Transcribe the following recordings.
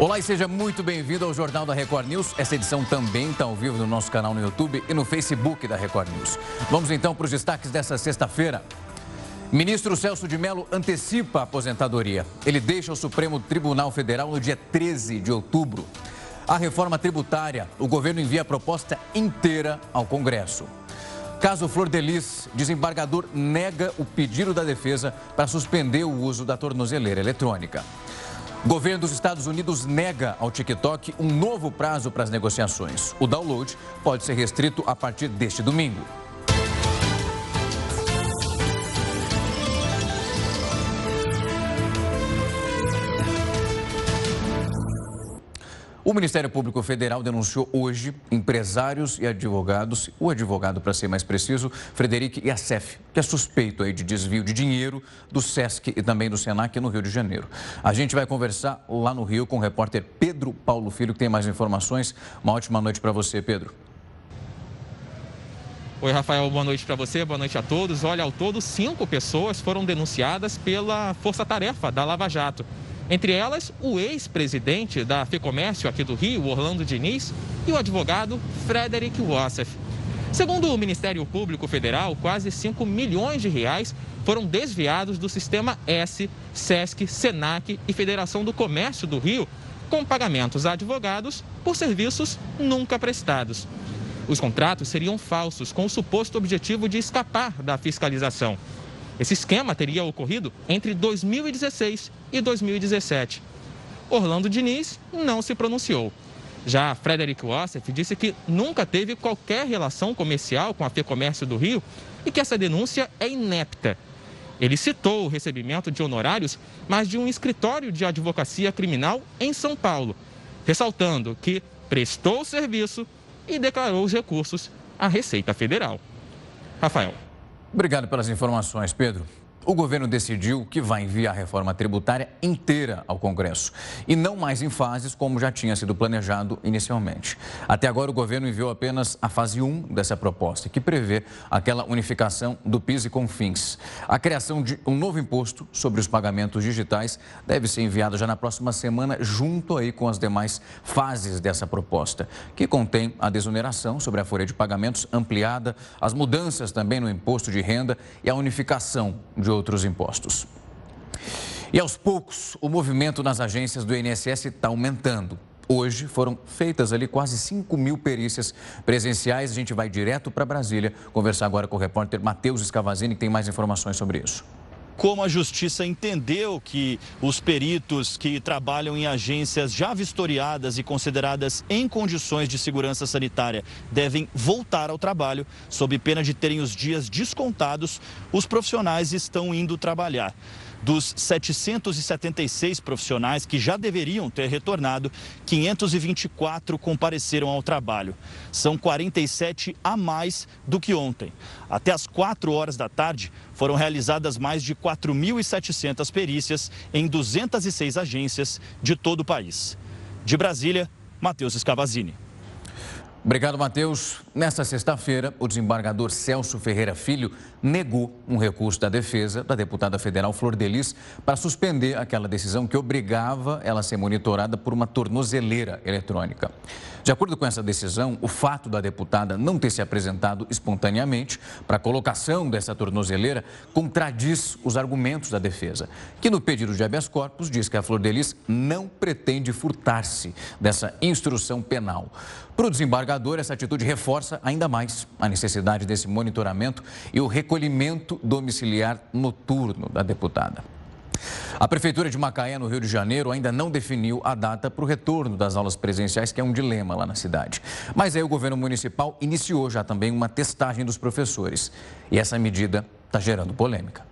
Olá e seja muito bem-vindo ao Jornal da Record News. Essa edição também está ao vivo no nosso canal no YouTube e no Facebook da Record News. Vamos então para os destaques dessa sexta-feira. Ministro Celso de Mello antecipa a aposentadoria. Ele deixa o Supremo Tribunal Federal no dia 13 de outubro. A reforma tributária, o governo envia a proposta inteira ao Congresso. Caso Flor Delis, desembargador nega o pedido da defesa para suspender o uso da tornozeleira eletrônica. Governo dos Estados Unidos nega ao TikTok um novo prazo para as negociações. O download pode ser restrito a partir deste domingo. O Ministério Público Federal denunciou hoje empresários e advogados, o advogado, para ser mais preciso, Frederic Yassef, que é suspeito aí de desvio de dinheiro do SESC e também do SENAC no Rio de Janeiro. A gente vai conversar lá no Rio com o repórter Pedro Paulo Filho, que tem mais informações. Uma ótima noite para você, Pedro. Oi, Rafael, boa noite para você, boa noite a todos. Olha, ao todo, cinco pessoas foram denunciadas pela Força Tarefa da Lava Jato. Entre elas, o ex-presidente da FEComércio aqui do Rio, Orlando Diniz, e o advogado Frederic Wassef. Segundo o Ministério Público Federal, quase 5 milhões de reais foram desviados do sistema S, SESC, SENAC e Federação do Comércio do Rio, com pagamentos a advogados por serviços nunca prestados. Os contratos seriam falsos, com o suposto objetivo de escapar da fiscalização. Esse esquema teria ocorrido entre 2016 e 2017. Orlando Diniz não se pronunciou. Já Frederic Wassef disse que nunca teve qualquer relação comercial com a FEComércio do Rio e que essa denúncia é inepta. Ele citou o recebimento de honorários, mas de um escritório de advocacia criminal em São Paulo, ressaltando que prestou o serviço e declarou os recursos à Receita Federal. Rafael. Obrigado pelas informações, Pedro. O governo decidiu que vai enviar a reforma tributária inteira ao Congresso e não mais em fases como já tinha sido planejado inicialmente. Até agora, o governo enviou apenas a fase 1 dessa proposta, que prevê aquela unificação do PIS e CONFINS. A criação de um novo imposto sobre os pagamentos digitais deve ser enviada já na próxima semana, junto aí com as demais fases dessa proposta, que contém a desoneração sobre a folha de pagamentos ampliada, as mudanças também no imposto de renda e a unificação de outros impostos. E aos poucos, o movimento nas agências do INSS está aumentando. Hoje foram feitas ali quase 5 mil perícias presenciais. A gente vai direto para Brasília conversar agora com o repórter Matheus Escavazini, que tem mais informações sobre isso como a justiça entendeu que os peritos que trabalham em agências já vistoriadas e consideradas em condições de segurança sanitária devem voltar ao trabalho, sob pena de terem os dias descontados, os profissionais estão indo trabalhar. Dos 776 profissionais que já deveriam ter retornado, 524 compareceram ao trabalho. São 47 a mais do que ontem. Até às 4 horas da tarde, foram realizadas mais de 4.700 perícias em 206 agências de todo o país. De Brasília, Matheus Escavazini. Obrigado, Matheus. Nesta sexta-feira, o desembargador Celso Ferreira Filho negou um recurso da defesa da deputada federal Flor Delis para suspender aquela decisão que obrigava ela a ser monitorada por uma tornozeleira eletrônica. De acordo com essa decisão, o fato da deputada não ter se apresentado espontaneamente para a colocação dessa tornozeleira contradiz os argumentos da defesa, que no pedido de habeas corpus diz que a Flor Delis não pretende furtar-se dessa instrução penal. Para o desembargador, essa atitude reforça ainda mais a necessidade desse monitoramento e o recolhimento domiciliar noturno da deputada. A Prefeitura de Macaé, no Rio de Janeiro, ainda não definiu a data para o retorno das aulas presenciais, que é um dilema lá na cidade. Mas aí o governo municipal iniciou já também uma testagem dos professores. E essa medida está gerando polêmica.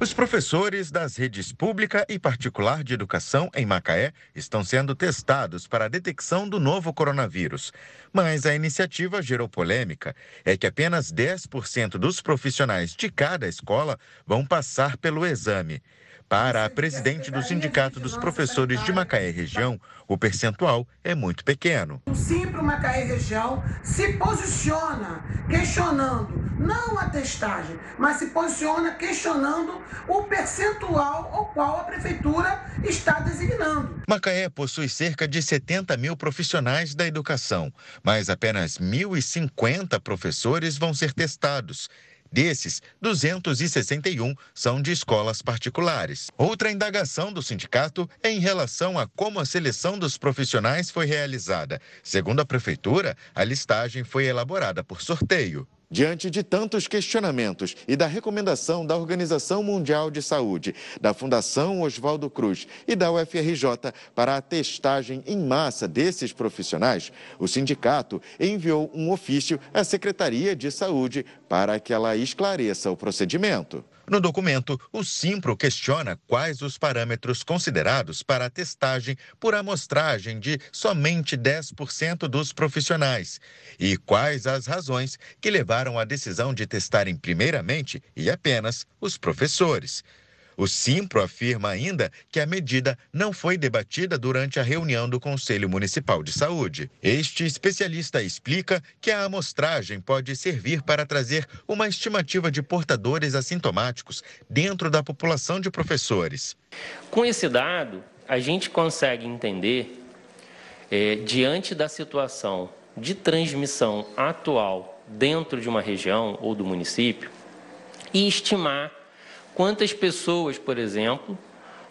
Os professores das redes pública e particular de educação em Macaé estão sendo testados para a detecção do novo coronavírus. Mas a iniciativa gerou polêmica. É que apenas 10% dos profissionais de cada escola vão passar pelo exame. Para a presidente do Sindicato dos Professores de Macaé Região, o percentual é muito pequeno. O Simpro Macaé Região se posiciona questionando não a testagem, mas se posiciona questionando o percentual ao qual a prefeitura está designando. Macaé possui cerca de 70 mil profissionais da educação, mas apenas 1.050 professores vão ser testados Desses, 261 são de escolas particulares. Outra indagação do sindicato é em relação a como a seleção dos profissionais foi realizada. Segundo a prefeitura, a listagem foi elaborada por sorteio. Diante de tantos questionamentos e da recomendação da Organização Mundial de Saúde, da Fundação Oswaldo Cruz e da UFRJ para a testagem em massa desses profissionais, o sindicato enviou um ofício à Secretaria de Saúde para que ela esclareça o procedimento. No documento, o Simpro questiona quais os parâmetros considerados para a testagem por amostragem de somente 10% dos profissionais e quais as razões que levaram à decisão de testarem primeiramente e apenas os professores. O Simpro afirma ainda que a medida não foi debatida durante a reunião do Conselho Municipal de Saúde. Este especialista explica que a amostragem pode servir para trazer uma estimativa de portadores assintomáticos dentro da população de professores. Com esse dado, a gente consegue entender, é, diante da situação de transmissão atual dentro de uma região ou do município, e estimar quantas pessoas, por exemplo,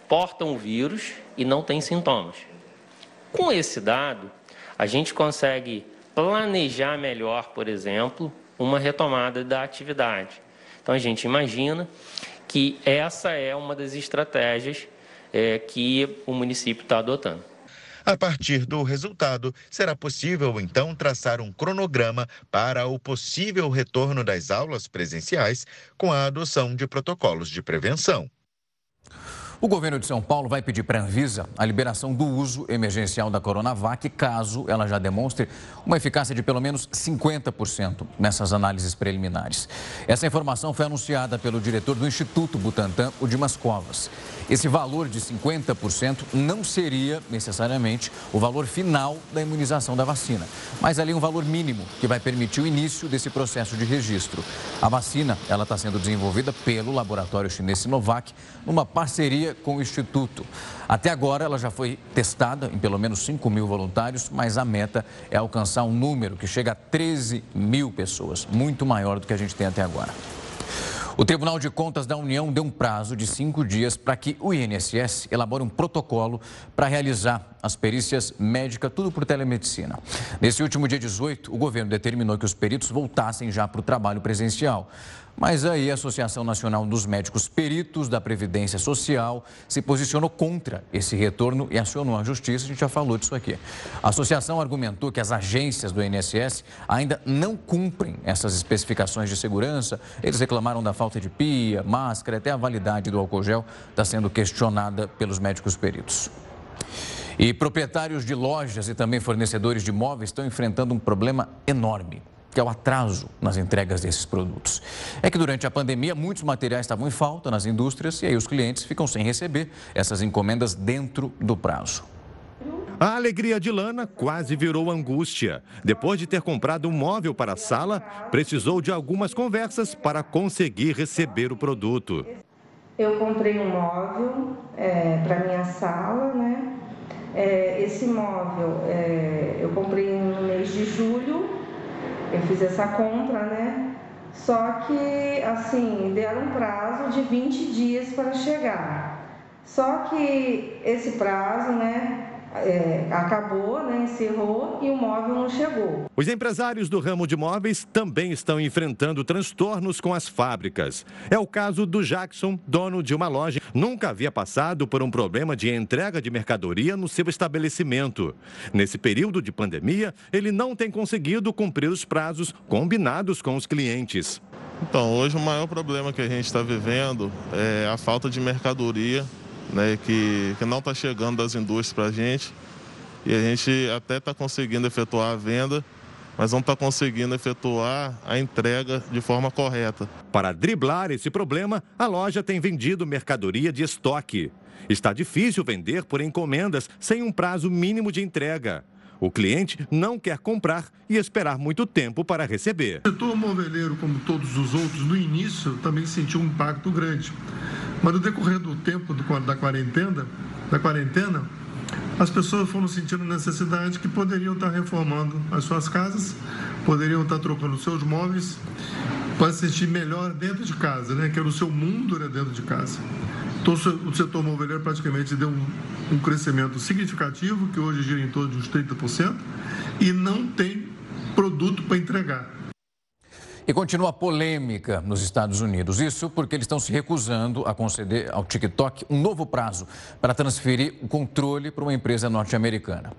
portam o vírus e não têm sintomas. Com esse dado, a gente consegue planejar melhor, por exemplo, uma retomada da atividade. Então, a gente imagina que essa é uma das estratégias é, que o município está adotando. A partir do resultado, será possível então traçar um cronograma para o possível retorno das aulas presenciais com a adoção de protocolos de prevenção. O governo de São Paulo vai pedir para a Anvisa a liberação do uso emergencial da Coronavac, caso ela já demonstre uma eficácia de pelo menos 50% nessas análises preliminares. Essa informação foi anunciada pelo diretor do Instituto Butantan, o Dimas Covas. Esse valor de 50% não seria necessariamente o valor final da imunização da vacina, mas ali um valor mínimo que vai permitir o início desse processo de registro. A vacina ela está sendo desenvolvida pelo laboratório chinês Sinovac numa parceria com o Instituto. Até agora ela já foi testada em pelo menos 5 mil voluntários, mas a meta é alcançar um número que chega a 13 mil pessoas, muito maior do que a gente tem até agora. O Tribunal de Contas da União deu um prazo de cinco dias para que o INSS elabore um protocolo para realizar as perícias médicas, tudo por telemedicina. Nesse último dia 18, o governo determinou que os peritos voltassem já para o trabalho presencial. Mas aí a Associação Nacional dos Médicos Peritos da Previdência Social se posicionou contra esse retorno e acionou a justiça. A gente já falou disso aqui. A associação argumentou que as agências do INSS ainda não cumprem essas especificações de segurança. Eles reclamaram da falta de pia, máscara, até a validade do álcool gel está sendo questionada pelos médicos peritos. E proprietários de lojas e também fornecedores de imóveis estão enfrentando um problema enorme que é o atraso nas entregas desses produtos. É que durante a pandemia muitos materiais estavam em falta nas indústrias e aí os clientes ficam sem receber essas encomendas dentro do prazo. A alegria de Lana quase virou angústia. Depois de ter comprado um móvel para a sala, precisou de algumas conversas para conseguir receber o produto. Eu comprei um móvel é, para minha sala, né? É, esse móvel é, eu comprei no mês de julho eu fiz essa compra, né? Só que, assim, deram um prazo de 20 dias para chegar. Só que esse prazo, né, é, acabou, né, encerrou e o móvel não chegou. Os empresários do ramo de móveis também estão enfrentando transtornos com as fábricas. É o caso do Jackson, dono de uma loja. Nunca havia passado por um problema de entrega de mercadoria no seu estabelecimento. Nesse período de pandemia, ele não tem conseguido cumprir os prazos combinados com os clientes. Então, hoje o maior problema que a gente está vivendo é a falta de mercadoria né, que, que não está chegando das indústrias para a gente. E a gente até está conseguindo efetuar a venda, mas não está conseguindo efetuar a entrega de forma correta. Para driblar esse problema, a loja tem vendido mercadoria de estoque. Está difícil vender por encomendas sem um prazo mínimo de entrega. O cliente não quer comprar e esperar muito tempo para receber. O setor moveleiro, como todos os outros, no início também sentiu um impacto grande. Mas no decorrer do tempo da quarentena, da quarentena, as pessoas foram sentindo necessidade que poderiam estar reformando as suas casas, poderiam estar trocando seus móveis para se sentir melhor dentro de casa, né? que era o seu mundo era dentro de casa. Então, o setor moveleiro praticamente deu um, um crescimento significativo, que hoje gira em torno de uns 30%, e não tem produto para entregar. E continua a polêmica nos Estados Unidos. Isso porque eles estão se recusando a conceder ao TikTok um novo prazo para transferir o controle para uma empresa norte-americana.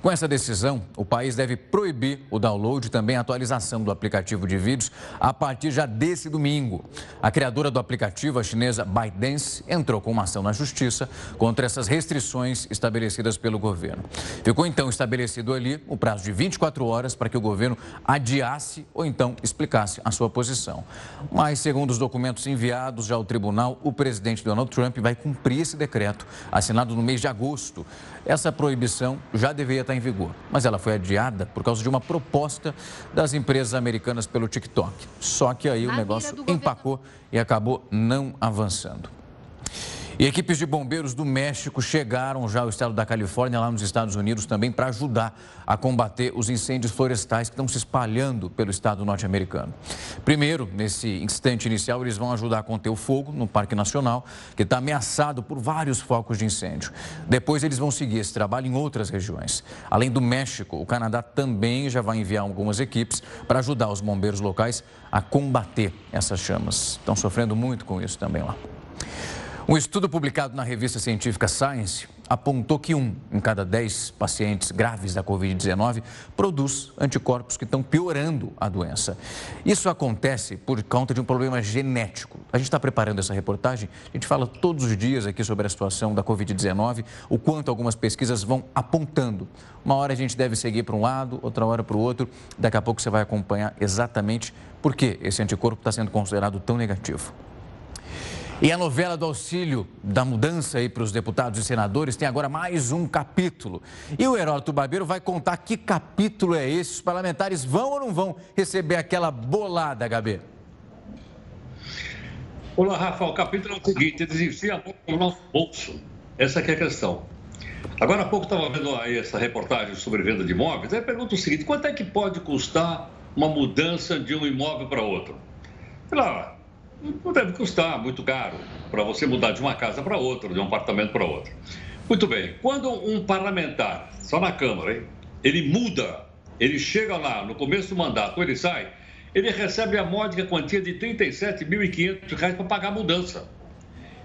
Com essa decisão, o país deve proibir o download e também a atualização do aplicativo de vídeos a partir já desse domingo. A criadora do aplicativo, a chinesa ByteDance, entrou com uma ação na justiça contra essas restrições estabelecidas pelo governo. Ficou então estabelecido ali o prazo de 24 horas para que o governo adiasse ou então explicasse a sua posição. Mas, segundo os documentos enviados já ao tribunal, o presidente Donald Trump vai cumprir esse decreto, assinado no mês de agosto. Essa proibição já deveria estar em vigor, mas ela foi adiada por causa de uma proposta das empresas americanas pelo TikTok. Só que aí o negócio empacou e acabou não avançando. E equipes de bombeiros do México chegaram já ao estado da Califórnia, lá nos Estados Unidos, também para ajudar a combater os incêndios florestais que estão se espalhando pelo estado norte-americano. Primeiro, nesse instante inicial, eles vão ajudar a conter o fogo no Parque Nacional, que está ameaçado por vários focos de incêndio. Depois, eles vão seguir esse trabalho em outras regiões. Além do México, o Canadá também já vai enviar algumas equipes para ajudar os bombeiros locais a combater essas chamas. Estão sofrendo muito com isso também lá. Um estudo publicado na revista científica Science apontou que um em cada dez pacientes graves da Covid-19 produz anticorpos que estão piorando a doença. Isso acontece por conta de um problema genético. A gente está preparando essa reportagem, a gente fala todos os dias aqui sobre a situação da Covid-19, o quanto algumas pesquisas vão apontando. Uma hora a gente deve seguir para um lado, outra hora para o outro. Daqui a pouco você vai acompanhar exatamente por que esse anticorpo está sendo considerado tão negativo. E a novela do auxílio da mudança aí para os deputados e senadores tem agora mais um capítulo. E o Heródoto Barbeiro vai contar que capítulo é esse. Os parlamentares vão ou não vão receber aquela bolada, HB? Olá, Rafa. O capítulo é o seguinte: eles enfiam no nosso bolso. Essa é a questão. Agora há pouco estava vendo aí essa reportagem sobre venda de imóveis. Aí pergunta o seguinte: quanto é que pode custar uma mudança de um imóvel para outro? Sei lá, não deve custar muito caro para você mudar de uma casa para outra, de um apartamento para outro. Muito bem, quando um parlamentar, só na Câmara, hein, ele muda, ele chega lá no começo do mandato, ele sai, ele recebe a módica quantia de R$ 37.500 para pagar a mudança.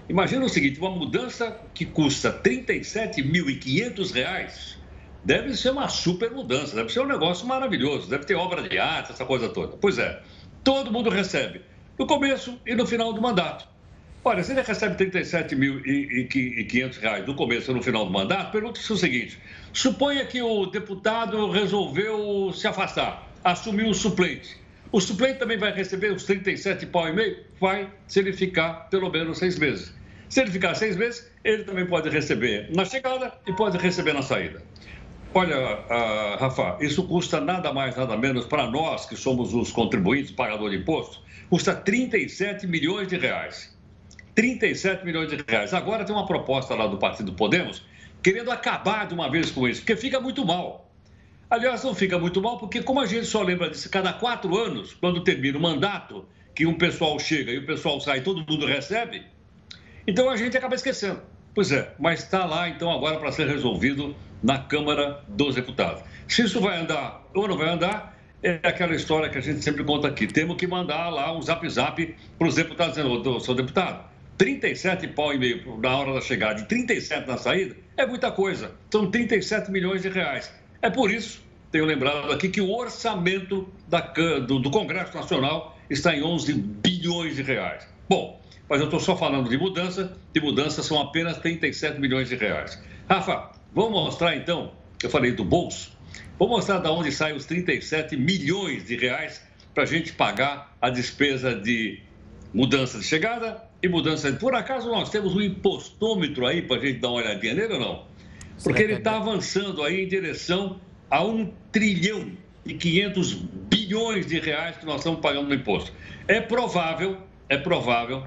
Imagina o seguinte, uma mudança que custa R$ 37.500 deve ser uma super mudança, deve ser um negócio maravilhoso, deve ter obra de arte, essa coisa toda. Pois é, todo mundo recebe no começo e no final do mandato. Olha, se ele recebe R$ 37.500 no começo e no final do mandato, pergunta-se o seguinte: suponha que o deputado resolveu se afastar, assumiu o suplente. O suplente também vai receber os 37 pau e meio? Vai, se ele ficar pelo menos seis meses. Se ele ficar seis meses, ele também pode receber na chegada e pode receber na saída. Olha, uh, Rafa, isso custa nada mais, nada menos para nós que somos os contribuintes, pagadores de imposto, custa 37 milhões de reais. 37 milhões de reais. Agora tem uma proposta lá do Partido Podemos querendo acabar de uma vez com isso, porque fica muito mal. Aliás, não fica muito mal, porque como a gente só lembra disso cada quatro anos, quando termina o mandato, que um pessoal chega e o pessoal sai, todo mundo recebe, então a gente acaba esquecendo. Pois é, mas está lá então agora para ser resolvido na Câmara dos Deputados. Se isso vai andar ou não vai andar, é aquela história que a gente sempre conta aqui. Temos que mandar lá um zap zap para os deputados dizendo, seu deputado, 37 pau e meio na hora da chegada e 37 na saída é muita coisa. São 37 milhões de reais. É por isso, tenho lembrado aqui, que o orçamento da, do, do Congresso Nacional está em 11 bilhões de reais. Bom, mas eu estou só falando de mudança, de mudança são apenas 37 milhões de reais. Rafa, vamos mostrar então, eu falei do bolso, Vou mostrar de onde saem os 37 milhões de reais para a gente pagar a despesa de mudança de chegada e mudança de. Por acaso nós temos um impostômetro aí para a gente dar uma olhadinha nele ou não? Porque ele está avançando aí em direção a um trilhão e 500 bilhões de reais que nós estamos pagando no imposto. É provável, é provável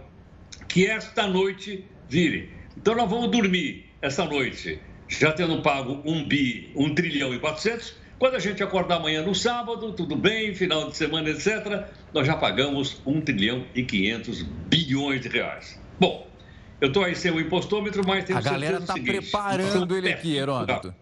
que esta noite vire. Então nós vamos dormir essa noite já tendo pago um bi, um trilhão e 400. Quando a gente acordar amanhã no sábado, tudo bem, final de semana, etc., nós já pagamos 1 trilhão e 500 bilhões de reais. Bom, eu estou aí sem o impostômetro, mas tenho A galera está preparando ele aqui, Heródoto.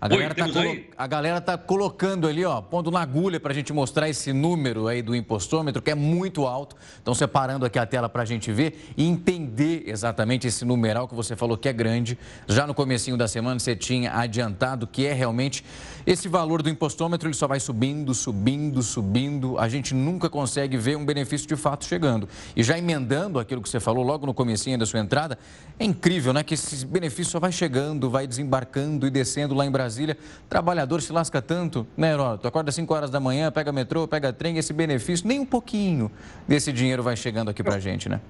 A galera, está colo... a galera tá colocando ali, ó, pondo na agulha para a gente mostrar esse número aí do impostômetro, que é muito alto. Estão separando aqui a tela para a gente ver e entender exatamente esse numeral que você falou que é grande. Já no comecinho da semana você tinha adiantado que é realmente esse valor do impostômetro, ele só vai subindo, subindo, subindo. A gente nunca consegue ver um benefício de fato chegando. E já emendando aquilo que você falou logo no comecinho da sua entrada, é incrível, né, que esse benefício só vai chegando, vai desembarcando e descendo lá em Brasília Brasília. Trabalhador se lasca tanto, né, Heródoto? Acorda às 5 horas da manhã, pega metrô, pega trem, esse benefício, nem um pouquinho desse dinheiro vai chegando aqui pra gente, né?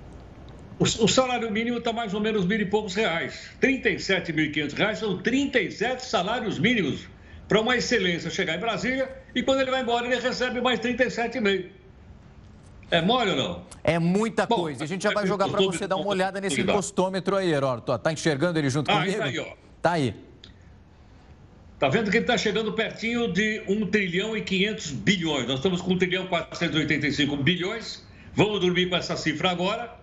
O, salário mínimo está mais ou menos mil e poucos reais. R$ 37.500 são 37 salários mínimos para uma excelência chegar em Brasília e quando ele vai embora ele recebe mais 37,5. É mole ou não? É muita Bom, coisa. A gente já vai jogar para você dar uma olhada nesse impostômetro aí, Heródoto. Tá enxergando ele junto ah, comigo? Tá aí, ó. Tá aí. Está vendo que ele está chegando pertinho de 1 trilhão e 500 bilhões. Nós estamos com 1 trilhão e 485 bilhões. Vamos dormir com essa cifra agora.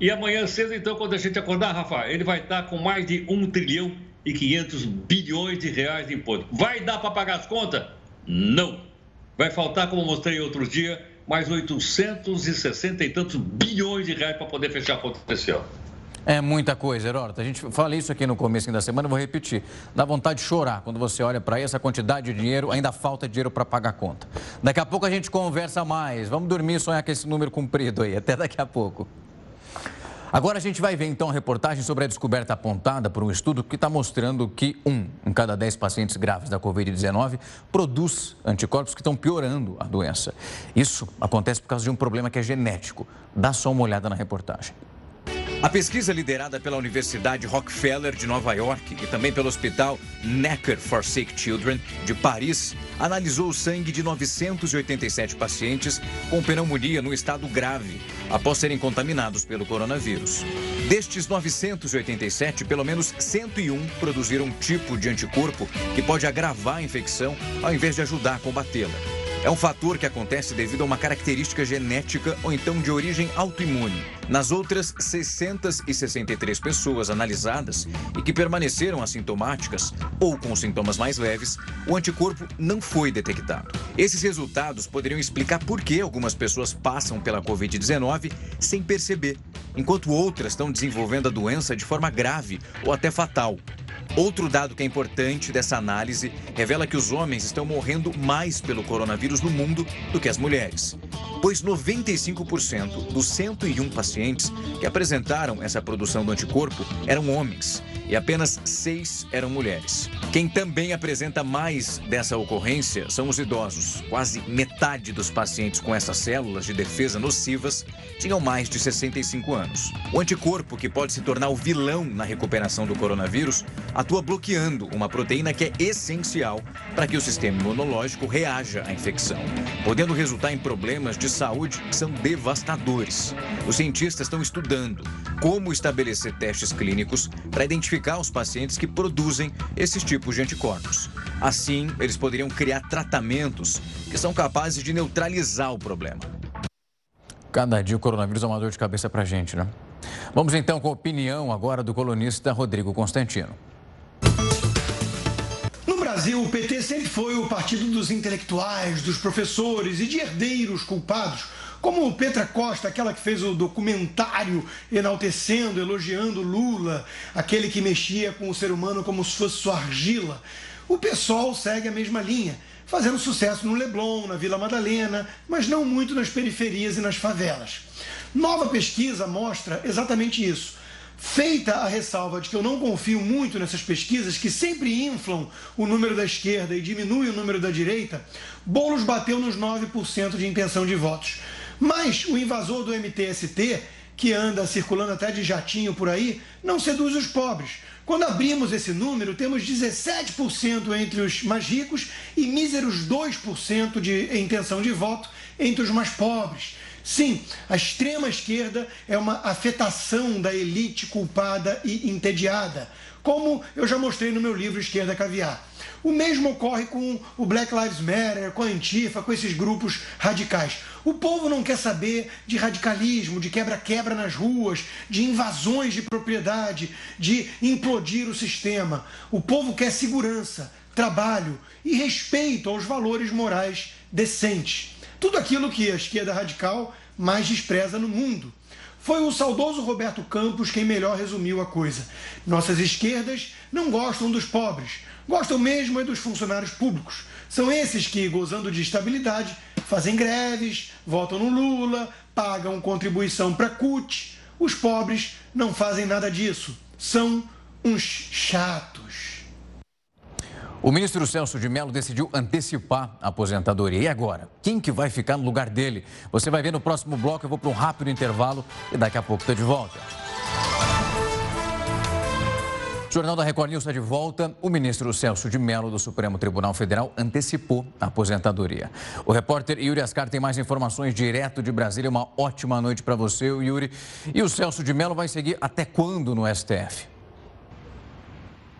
E amanhã cedo, então, quando a gente acordar, Rafa, ele vai estar com mais de 1 trilhão e 500 bilhões de reais de imposto. Vai dar para pagar as contas? Não. Vai faltar, como mostrei outro dia, mais 860 e tantos bilhões de reais para poder fechar a conta desse ano. É muita coisa, Heródoto. A gente fala isso aqui no começo da semana, vou repetir. Dá vontade de chorar quando você olha para essa quantidade de dinheiro, ainda falta dinheiro para pagar a conta. Daqui a pouco a gente conversa mais. Vamos dormir e sonhar com esse número cumprido aí. Até daqui a pouco. Agora a gente vai ver então a reportagem sobre a descoberta apontada por um estudo que está mostrando que um em cada dez pacientes graves da Covid-19 produz anticorpos que estão piorando a doença. Isso acontece por causa de um problema que é genético. Dá só uma olhada na reportagem. A pesquisa liderada pela Universidade Rockefeller de Nova York e também pelo Hospital Necker for Sick Children de Paris analisou o sangue de 987 pacientes com pneumonia no estado grave após serem contaminados pelo coronavírus. Destes 987, pelo menos 101 produziram um tipo de anticorpo que pode agravar a infecção ao invés de ajudar a combatê-la. É um fator que acontece devido a uma característica genética ou então de origem autoimune. Nas outras 663 pessoas analisadas e que permaneceram assintomáticas ou com sintomas mais leves, o anticorpo não foi detectado. Esses resultados poderiam explicar por que algumas pessoas passam pela Covid-19 sem perceber, enquanto outras estão desenvolvendo a doença de forma grave ou até fatal. Outro dado que é importante dessa análise revela que os homens estão morrendo mais pelo coronavírus no mundo do que as mulheres, pois 95% dos 101 pacientes que apresentaram essa produção do anticorpo eram homens e apenas seis eram mulheres. Quem também apresenta mais dessa ocorrência são os idosos. Quase metade dos pacientes com essas células de defesa nocivas tinham mais de 65 anos. O anticorpo, que pode se tornar o vilão na recuperação do coronavírus, atua bloqueando uma proteína que é essencial para que o sistema imunológico reaja à infecção, podendo resultar em problemas de saúde que são devastadores. Os cientistas estão estudando como estabelecer testes clínicos para identificar os pacientes que produzem esses tipos de anticorpos. Assim, eles poderiam criar tratamentos que são capazes de neutralizar o problema. Cada dia o coronavírus é uma dor de cabeça para a gente, né? Vamos então com a opinião agora do colunista Rodrigo Constantino. Brasil, o PT sempre foi o partido dos intelectuais, dos professores e de herdeiros culpados como Petra Costa, aquela que fez o documentário enaltecendo, elogiando Lula, aquele que mexia com o ser humano como se fosse sua argila. O PSOL segue a mesma linha, fazendo sucesso no Leblon, na Vila Madalena, mas não muito nas periferias e nas favelas. Nova pesquisa mostra exatamente isso. Feita a ressalva de que eu não confio muito nessas pesquisas, que sempre inflam o número da esquerda e diminuem o número da direita, Boulos bateu nos 9% de intenção de votos. Mas o invasor do MTST, que anda circulando até de jatinho por aí, não seduz os pobres. Quando abrimos esse número, temos 17% entre os mais ricos e míseros 2% de intenção de voto entre os mais pobres. Sim, a extrema esquerda é uma afetação da elite culpada e entediada, como eu já mostrei no meu livro Esquerda Caviar. O mesmo ocorre com o Black Lives Matter, com a Antifa, com esses grupos radicais. O povo não quer saber de radicalismo, de quebra-quebra nas ruas, de invasões de propriedade, de implodir o sistema. O povo quer segurança, trabalho e respeito aos valores morais decentes. Tudo aquilo que a esquerda radical mais despreza no mundo. Foi o saudoso Roberto Campos quem melhor resumiu a coisa. Nossas esquerdas não gostam dos pobres, gostam mesmo é dos funcionários públicos. São esses que, gozando de estabilidade, fazem greves, votam no Lula, pagam contribuição para CUT. Os pobres não fazem nada disso. São uns chatos. O ministro Celso de Mello decidiu antecipar a aposentadoria. E agora? Quem que vai ficar no lugar dele? Você vai ver no próximo bloco. Eu vou para um rápido intervalo e daqui a pouco estou de volta. O Jornal da Record News está de volta. O ministro Celso de Mello, do Supremo Tribunal Federal, antecipou a aposentadoria. O repórter Yuri Ascar tem mais informações direto de Brasília. Uma ótima noite para você, Yuri. E o Celso de Mello vai seguir até quando no STF?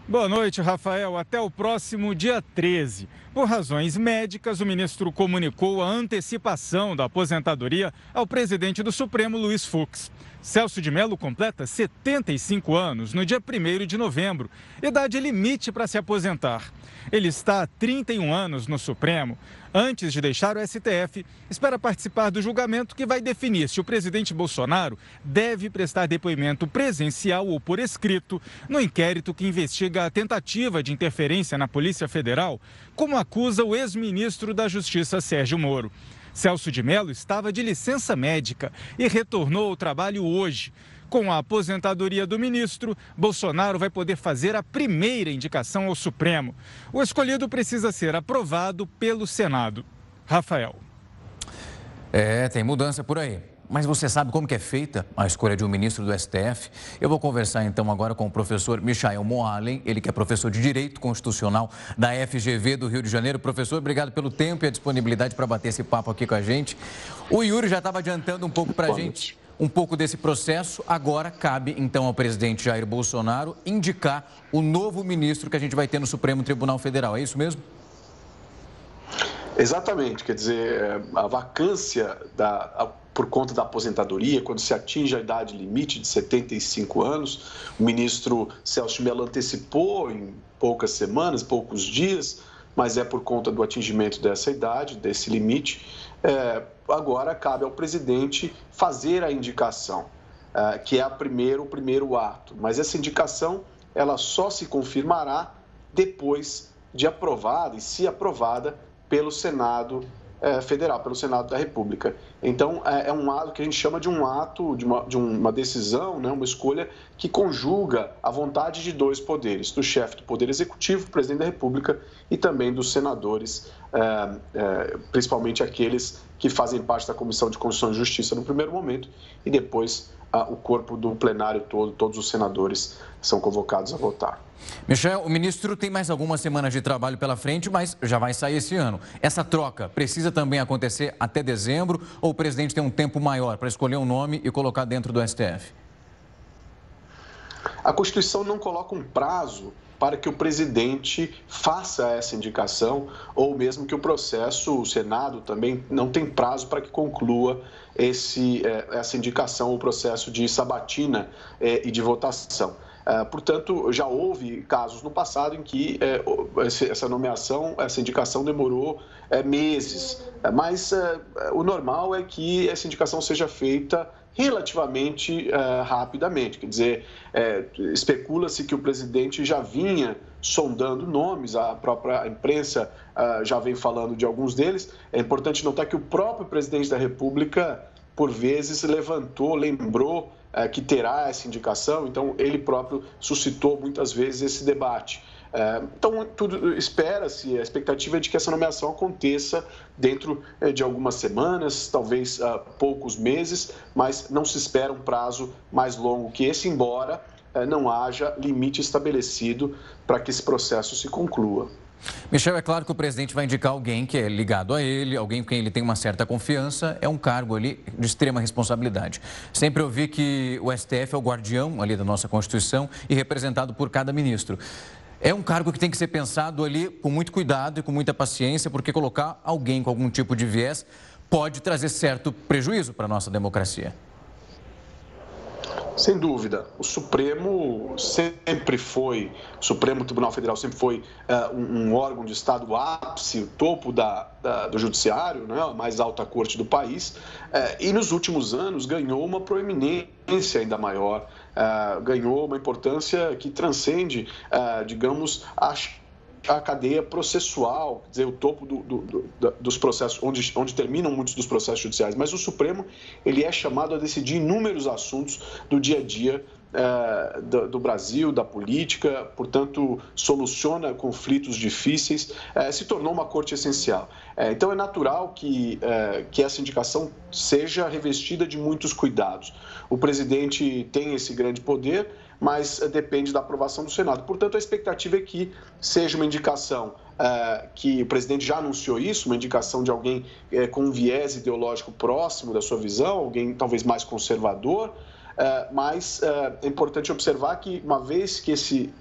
Boa noite, Rafael. Até o próximo dia 13. Por razões médicas, o ministro comunicou a antecipação da aposentadoria ao presidente do Supremo, Luiz Fux. Celso de Mello completa 75 anos no dia 1 de novembro, idade limite para se aposentar. Ele está há 31 anos no Supremo. Antes de deixar o STF, espera participar do julgamento que vai definir se o presidente Bolsonaro deve prestar depoimento presencial ou por escrito no inquérito que investiga a tentativa de interferência na Polícia Federal, como acusa o ex-ministro da Justiça Sérgio Moro. Celso de Mello estava de licença médica e retornou ao trabalho hoje. Com a aposentadoria do ministro, Bolsonaro vai poder fazer a primeira indicação ao Supremo. O escolhido precisa ser aprovado pelo Senado. Rafael. É, tem mudança por aí. Mas você sabe como que é feita a escolha de um ministro do STF? Eu vou conversar então agora com o professor Michael Moalen, ele que é professor de Direito Constitucional da FGV do Rio de Janeiro. Professor, obrigado pelo tempo e a disponibilidade para bater esse papo aqui com a gente. O Yuri já estava adiantando um pouco para a gente um pouco desse processo. Agora cabe então ao presidente Jair Bolsonaro indicar o novo ministro que a gente vai ter no Supremo Tribunal Federal. É isso mesmo? Exatamente, quer dizer, a vacância da, por conta da aposentadoria, quando se atinge a idade limite de 75 anos, o ministro Celso Mello antecipou em poucas semanas, poucos dias, mas é por conta do atingimento dessa idade, desse limite. É, agora cabe ao presidente fazer a indicação, é, que é a primeiro, o primeiro ato. Mas essa indicação ela só se confirmará depois de aprovada e se aprovada pelo Senado é, Federal, pelo Senado da República. Então, é, é, um ato que a gente chama de um ato, de uma, de uma decisão, né, uma escolha que conjuga a vontade de dois poderes, do chefe do Poder Executivo, presidente da República, e também dos senadores, é, é, principalmente aqueles que fazem parte da Comissão de Constituição e Justiça no primeiro momento, e depois o corpo do plenário todo, todos os senadores são convocados a votar. Michel, o ministro tem mais algumas semanas de trabalho pela frente, mas já vai sair esse ano. Essa troca precisa também acontecer até dezembro ou o presidente tem um tempo maior para escolher um nome e colocar dentro do STF? A Constituição não coloca um prazo para que o presidente faça essa indicação, ou mesmo que o processo, o Senado também não tem prazo para que conclua esse, eh, essa indicação, o processo de sabatina eh, e de votação. Eh, portanto, já houve casos no passado em que essa nomeação, essa indicação demorou meses, mas o normal é que essa indicação seja feita relativamente uh, rapidamente. Quer dizer, é, especula-se que o presidente já vinha sondando nomes, a própria imprensa uh, já vem falando de alguns deles. É importante notar que o próprio presidente da República por vezes, levantou, lembrou é, que terá essa indicação, então ele próprio suscitou muitas vezes esse debate. É, então, tudo espera-se, a expectativa é de que essa nomeação aconteça dentro é, de algumas semanas, talvez uh, poucos meses, mas não se espera um prazo mais longo que esse, embora uh, não haja limite estabelecido para que esse processo se conclua. Michel, é claro que o presidente vai indicar alguém que é ligado a ele, alguém com quem ele tem uma certa confiança, é um cargo ali de extrema responsabilidade. Sempre ouvi que o STF é o guardião ali da nossa Constituição e representado por cada ministro. É um cargo que tem que ser pensado ali com muito cuidado e com muita paciência, porque colocar alguém com algum tipo de viés pode trazer certo prejuízo para a nossa democracia. Sem dúvida, o Supremo sempre foi, o Supremo Tribunal Federal sempre foi uh, um, órgão de Estado ápice, o topo da, da, do Judiciário, né, a mais alta corte do país, uh, e nos últimos anos ganhou uma proeminência ainda maior, uh, ganhou uma importância que transcende, digamos, a a cadeia processual, quer dizer, o topo do, do, do, dos processos, onde, onde terminam muitos dos processos judiciais. Mas o Supremo ele é chamado a decidir inúmeros assuntos do dia a dia é, do, do, Brasil, da política, portanto, soluciona conflitos difíceis, é, se tornou uma corte essencial. É, então, é natural que, é, que essa indicação seja revestida de muitos cuidados. O presidente tem esse grande poder mas eh, depende da aprovação do Senado. Portanto, a expectativa é que seja uma indicação é, que o presidente já anunciou isso, uma indicação de alguém é, com um viés ideológico próximo da sua visão, alguém talvez mais conservador, mas é importante observar que, uma vez que esse,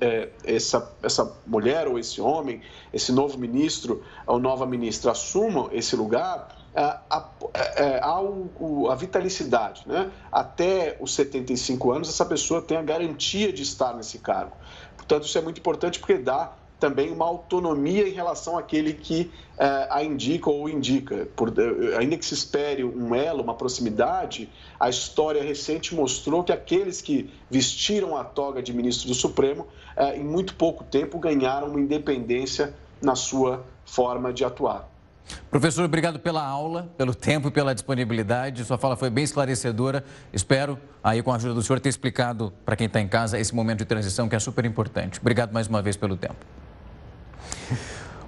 essa, essa mulher ou esse homem, esse novo ministro ou nova ministra assumam esse lugar, a, a, é, a, a vitalicidade. Né? Até os 75 anos, essa pessoa tem a garantia de estar nesse cargo. Portanto, isso é muito importante porque dá também uma autonomia em relação àquele que é, a indica ou indica. Por, ainda que se espere um elo, uma proximidade, a história recente mostrou que aqueles que vestiram a toga de ministro do Supremo, é, em muito pouco tempo, ganharam uma independência na sua forma de atuar. Professor, obrigado pela aula, pelo tempo e pela disponibilidade. Sua fala foi bem esclarecedora. Espero, aí com a ajuda do senhor, ter explicado para quem está em casa esse momento de transição que é super importante. Obrigado mais uma vez pelo tempo.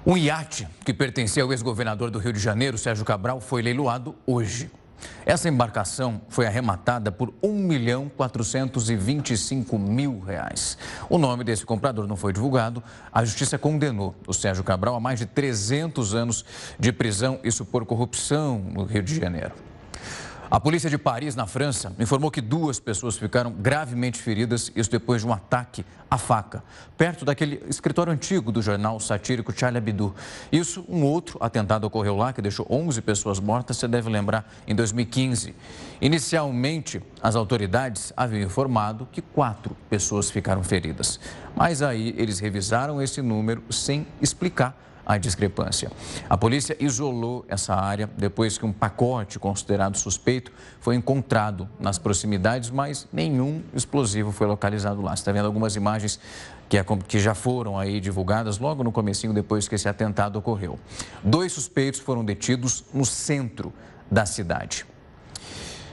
Um iate que pertencia ao ex-governador do Rio de Janeiro, Sérgio Cabral, foi leiloado hoje. Essa embarcação foi arrematada por 1 milhão 425 mil reais. O nome desse comprador não foi divulgado. A justiça condenou o Sérgio Cabral a mais de 300 anos de prisão, isso por corrupção no Rio de Janeiro. A polícia de Paris, na França, informou que duas pessoas ficaram gravemente feridas, isso depois de um ataque à faca, perto daquele escritório antigo do jornal satírico Charlie Hebdo. Isso, um outro atentado ocorreu lá, que deixou 11 pessoas mortas, você deve lembrar, em 2015. Inicialmente, as autoridades haviam informado que quatro pessoas ficaram feridas. Mas aí eles revisaram esse número sem explicar a discrepância. A polícia isolou essa área depois que um pacote considerado suspeito foi encontrado nas proximidades, mas nenhum explosivo foi localizado lá. Você está vendo algumas imagens que, é, que já foram aí divulgadas logo no comecinho depois que esse atentado ocorreu. Dois suspeitos foram detidos no centro da cidade.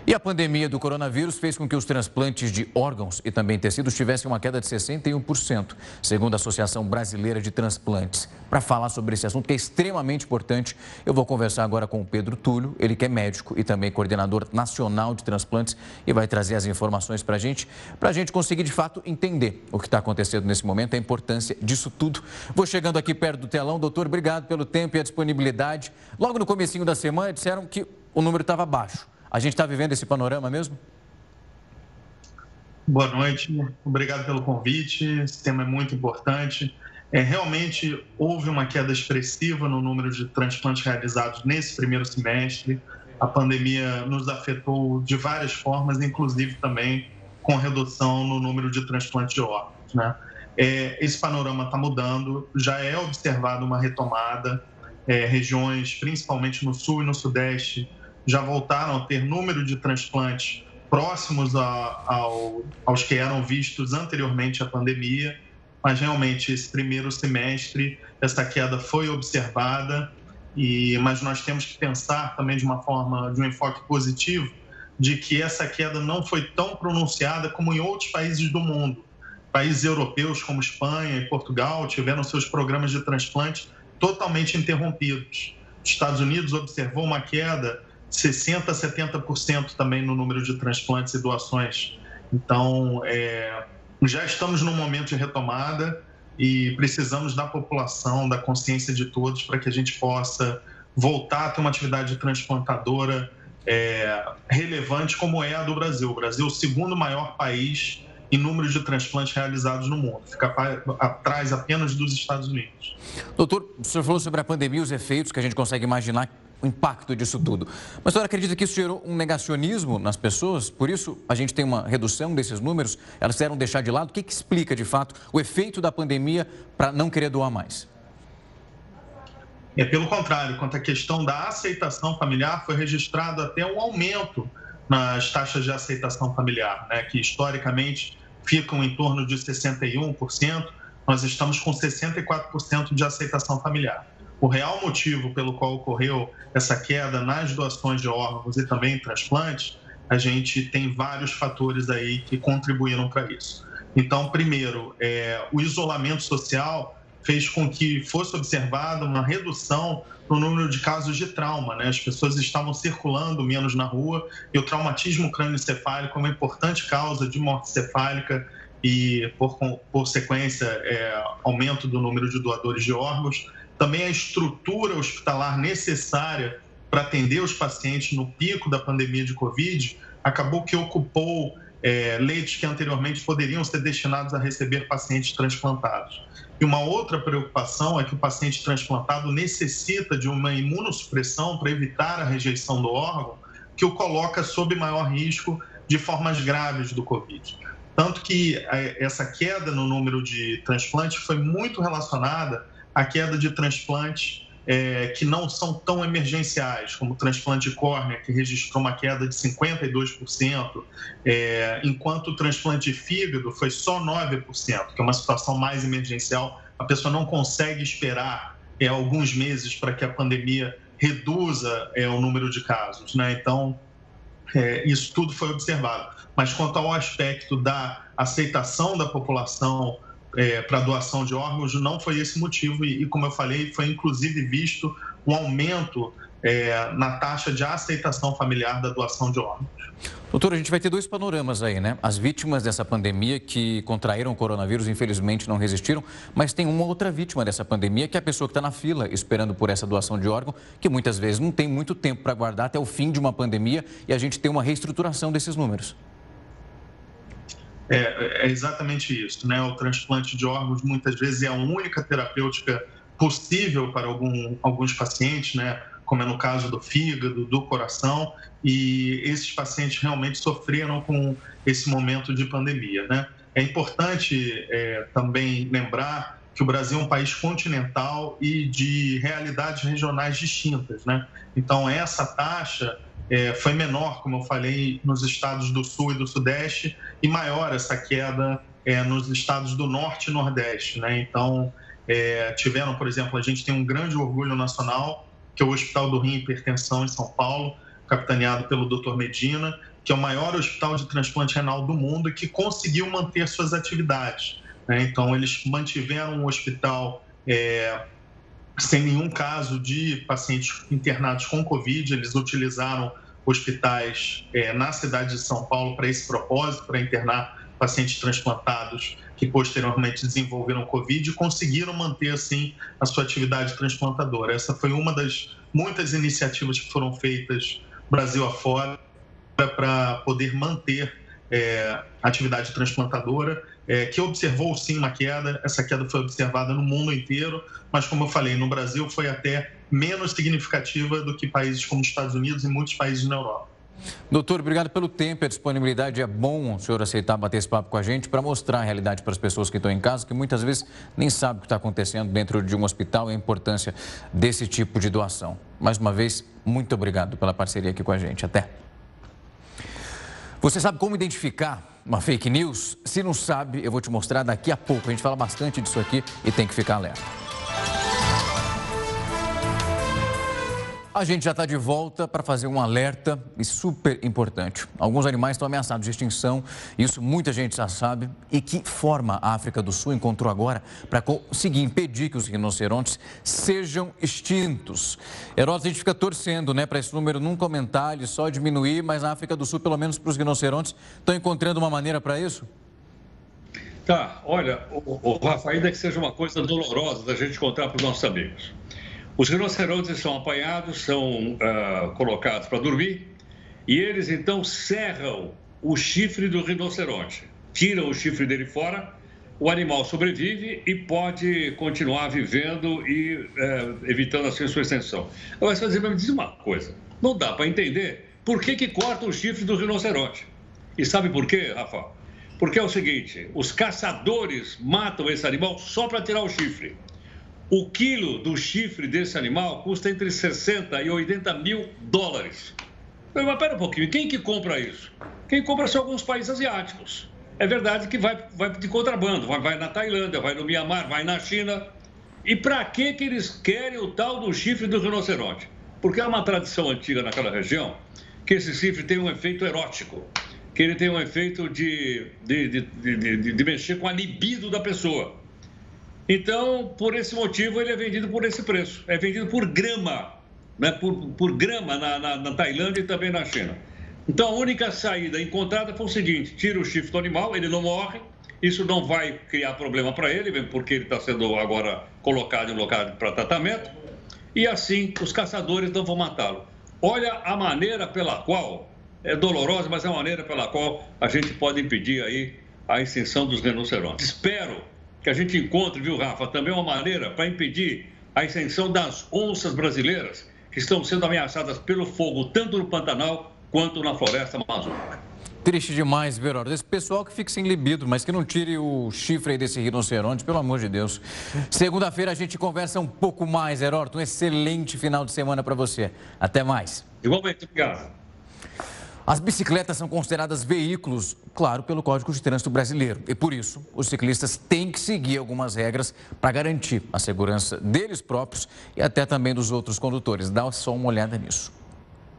E a pandemia do coronavírus fez com que os transplantes de órgãos e também tecidos tivessem uma queda de 61%, segundo a Associação Brasileira de Transplantes. Para falar sobre esse assunto, que é extremamente importante, eu vou conversar agora com o Pedro Túlio, ele que é médico e também coordenador nacional de transplantes e vai trazer as informações para a gente, para a gente conseguir de fato entender o que está acontecendo nesse momento, a importância disso tudo. Vou chegando aqui perto do telão, doutor, obrigado pelo tempo e a disponibilidade. Logo no comecinho da semana disseram que o número estava baixo. A gente está vivendo esse panorama mesmo? Boa noite, obrigado pelo convite. Esse tema é muito importante. É, realmente houve uma queda expressiva no número de transplantes realizados nesse primeiro semestre. A pandemia nos afetou de várias formas, inclusive também com redução no número de transplantes de órgãos. Né? É, esse panorama está mudando, já é observada uma retomada. É, regiões, principalmente no sul e no sudeste, já voltaram a ter número de transplantes próximos a, ao, aos que eram vistos anteriormente à pandemia, mas realmente esse primeiro semestre essa queda foi observada e mas nós temos que pensar também de uma forma de um enfoque positivo de que essa queda não foi tão pronunciada como em outros países do mundo. Países europeus como Espanha e Portugal tiveram seus programas de transplante totalmente interrompidos. Os Estados Unidos observou uma queda 60% a 70% também no número de transplantes e doações. Então, é, já estamos num momento de retomada e precisamos da população, da consciência de todos, para que a gente possa voltar a ter uma atividade transplantadora é, relevante como é a do Brasil. O Brasil é o segundo maior país em número de transplantes realizados no mundo, fica atrás apenas dos Estados Unidos. Doutor, o senhor falou sobre a pandemia, os efeitos que a gente consegue imaginar o impacto disso tudo. Mas a senhora acredita que isso gerou um negacionismo nas pessoas? Por isso a gente tem uma redução desses números? Elas quiseram deixar de lado? O que, que explica, de fato, o efeito da pandemia para não querer doar mais? É pelo contrário, quanto à questão da aceitação familiar, foi registrado até um aumento nas taxas de aceitação familiar, né, que historicamente ficam em torno de 61%, nós estamos com 64% de aceitação familiar. O real motivo pelo qual ocorreu essa queda nas doações de órgãos e também transplantes, a gente tem vários fatores aí que contribuíram para isso. Então, primeiro, é, o isolamento social fez com que fosse observada uma redução no número de casos de trauma. Né? As pessoas estavam circulando menos na rua e o traumatismo crânioencefálico é uma importante causa de morte cefálica e, por, por sequência, é, aumento do número de doadores de órgãos. Também a estrutura hospitalar necessária para atender os pacientes no pico da pandemia de Covid acabou que ocupou é, leitos que anteriormente poderiam ser destinados a receber pacientes transplantados. E uma outra preocupação é que o paciente transplantado necessita de uma imunossupressão para evitar a rejeição do órgão, que o coloca sob maior risco de formas graves do Covid. Tanto que é, essa queda no número de transplantes foi muito relacionada à queda de transplantes é, que não são tão emergenciais, como o transplante de córnea, que registrou uma queda de 52%, é, enquanto o transplante de fígado foi só 9%, que é uma situação mais emergencial. A pessoa não consegue esperar é, alguns meses para que a pandemia reduza é, o número de casos. Né? Então, é, isso tudo foi observado. Mas quanto ao aspecto da aceitação da população é, para doação de órgãos não foi esse motivo e, e, como eu falei, foi inclusive visto um aumento é, na taxa de aceitação familiar da doação de órgãos. Doutor, a gente vai ter dois panoramas aí, né? As vítimas dessa pandemia que contraíram o coronavírus, infelizmente não resistiram, mas tem uma outra vítima dessa pandemia, que é a pessoa que está na fila esperando por essa doação de órgão, que muitas vezes não tem muito tempo para aguardar até o fim de uma pandemia e a gente tem uma reestruturação desses números. É, é, exatamente isso, né? O transplante de órgãos muitas vezes é a única terapêutica possível para algum, alguns pacientes, né? Como é no caso do fígado, do coração, e esses pacientes realmente sofreram com esse momento de pandemia, né? É importante é, também lembrar que o Brasil é um país continental e de realidades regionais distintas, né? Então essa taxa é, foi menor, como eu falei, nos estados do Sul e do Sudeste, e maior essa queda é, nos estados do Norte e Nordeste. Né? Então, é, tiveram, por exemplo, a gente tem um grande orgulho nacional, que é o Hospital do Rim e Hipertensão em São Paulo, capitaneado pelo Dr. Medina, que é o maior hospital de transplante renal do mundo e que conseguiu manter suas atividades. Né? Então, eles mantiveram o hospital é, sem nenhum caso de pacientes internados com Covid. Eles utilizaram hospitais é, na cidade de São Paulo para esse propósito, para internar pacientes transplantados que posteriormente desenvolveram Covid e conseguiram manter, assim, a sua atividade transplantadora. Essa foi uma das muitas iniciativas que foram feitas Brasil afora para poder manter é, atividade transplantadora, é, que observou sim uma queda. Essa queda foi observada no mundo inteiro, mas como eu falei, no Brasil foi até menos significativa do que países como os Estados Unidos e muitos países na Europa. Doutor, obrigado pelo tempo e a disponibilidade. É bom o senhor aceitar bater esse papo com a gente para mostrar a realidade para as pessoas que estão em casa, que muitas vezes nem sabem o que está acontecendo dentro de um hospital e a importância desse tipo de doação. Mais uma vez, muito obrigado pela parceria aqui com a gente. Até. Você sabe como identificar uma fake news? Se não sabe, eu vou te mostrar daqui a pouco. A gente fala bastante disso aqui e tem que ficar alerta. A gente já está de volta para fazer um alerta e super importante. Alguns animais estão ameaçados de extinção, isso muita gente já sabe. E que forma a África do Sul encontrou agora para conseguir impedir que os rinocerontes sejam extintos? Heródoto, a gente fica torcendo né, para esse número nunca aumentar, ele só diminuir, mas na África do Sul, pelo menos para os rinocerontes, estão encontrando uma maneira para isso? Tá, olha, o, o Rafa, ainda que seja uma coisa dolorosa da gente contar para os nossos amigos. Os rinocerontes são apanhados, são uh, colocados para dormir e eles então serram o chifre do rinoceronte, tiram o chifre dele fora, o animal sobrevive e pode continuar vivendo e uh, evitando assim a sua extensão. Agora você vai me dizer uma coisa: não dá para entender por que, que corta o chifre do rinoceronte. E sabe por quê, Rafa? Porque é o seguinte: os caçadores matam esse animal só para tirar o chifre. O quilo do chifre desse animal custa entre 60 e 80 mil dólares. Mas pera um pouquinho, quem que compra isso? Quem compra são alguns países asiáticos. É verdade que vai, vai de contrabando, vai, vai na Tailândia, vai no Mianmar, vai na China. E para que, que eles querem o tal do chifre do rinoceronte? Porque é uma tradição antiga naquela região que esse chifre tem um efeito erótico, que ele tem um efeito de, de, de, de, de mexer com a libido da pessoa. Então, por esse motivo, ele é vendido por esse preço. É vendido por grama, né? por, por grama na, na, na Tailândia e também na China. Então, a única saída encontrada foi o seguinte: tira o chifre do animal, ele não morre, isso não vai criar problema para ele, porque ele está sendo agora colocado em local para tratamento, e assim os caçadores não vão matá-lo. Olha a maneira pela qual, é dolorosa, mas é a maneira pela qual a gente pode impedir aí a extinção dos rinocerontes. Espero que a gente encontre, viu, Rafa, também uma maneira para impedir a extensão das onças brasileiras que estão sendo ameaçadas pelo fogo, tanto no Pantanal quanto na floresta amazônica. Triste demais, Verora. Esse pessoal que fica sem libido, mas que não tire o chifre aí desse rinoceronte, pelo amor de Deus. Segunda-feira a gente conversa um pouco mais, Heródoto. Um excelente final de semana para você. Até mais. Igualmente, obrigado. As bicicletas são consideradas veículos, claro, pelo Código de Trânsito Brasileiro. E por isso, os ciclistas têm que seguir algumas regras para garantir a segurança deles próprios e até também dos outros condutores. Dá só uma olhada nisso.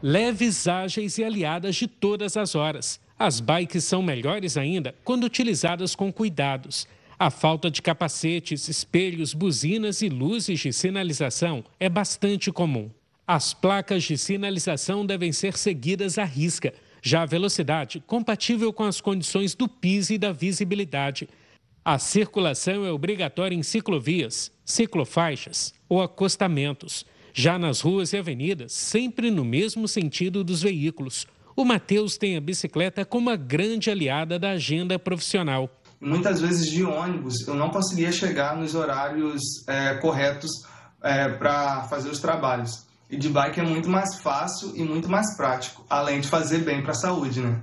Leves, ágeis e aliadas de todas as horas. As bikes são melhores ainda quando utilizadas com cuidados. A falta de capacetes, espelhos, buzinas e luzes de sinalização é bastante comum. As placas de sinalização devem ser seguidas à risca, já a velocidade compatível com as condições do piso e da visibilidade. A circulação é obrigatória em ciclovias, ciclofaixas ou acostamentos. Já nas ruas e avenidas, sempre no mesmo sentido dos veículos. O Matheus tem a bicicleta como a grande aliada da agenda profissional. Muitas vezes de ônibus eu não conseguia chegar nos horários é, corretos é, para fazer os trabalhos. E de bike é muito mais fácil e muito mais prático, além de fazer bem para a saúde, né?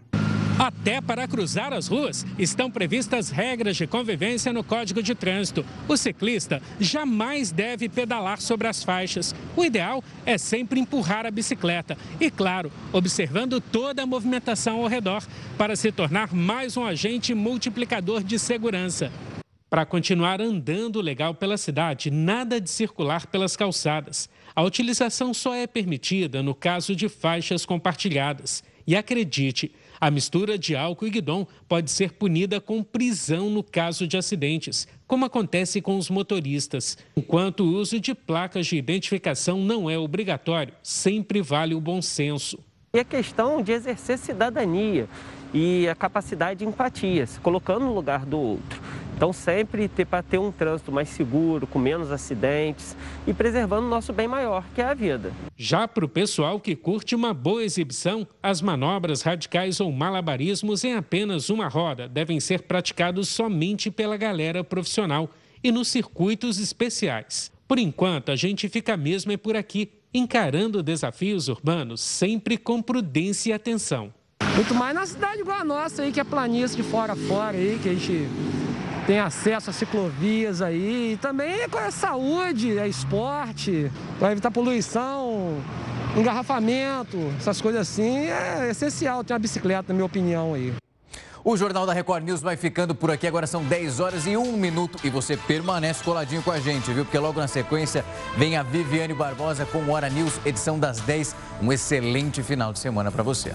Até para cruzar as ruas, estão previstas regras de convivência no Código de Trânsito. O ciclista jamais deve pedalar sobre as faixas. O ideal é sempre empurrar a bicicleta e, claro, observando toda a movimentação ao redor para se tornar mais um agente multiplicador de segurança. Para continuar andando legal pela cidade, nada de circular pelas calçadas. A utilização só é permitida no caso de faixas compartilhadas. E acredite, a mistura de álcool e guidon pode ser punida com prisão no caso de acidentes, como acontece com os motoristas. Enquanto o uso de placas de identificação não é obrigatório, sempre vale o bom senso. E a questão de exercer cidadania e a capacidade de empatia, se colocando no lugar do outro. Então, sempre ter para ter um trânsito mais seguro, com menos acidentes e preservando o nosso bem maior, que é a vida. Já para o pessoal que curte uma boa exibição, as manobras radicais ou malabarismos em apenas uma roda devem ser praticados somente pela galera profissional e nos circuitos especiais. Por enquanto, a gente fica mesmo é por aqui, encarando desafios urbanos sempre com prudência e atenção. Muito mais na cidade igual a nossa aí, que é planície de fora a fora aí, que a gente tem acesso a ciclovias aí. E também é saúde, é esporte, para evitar poluição, engarrafamento, essas coisas assim. É essencial ter uma bicicleta, na minha opinião aí. O Jornal da Record News vai ficando por aqui. Agora são 10 horas e 1 minuto e você permanece coladinho com a gente, viu? Porque logo na sequência vem a Viviane Barbosa com Hora News, edição das 10. Um excelente final de semana para você.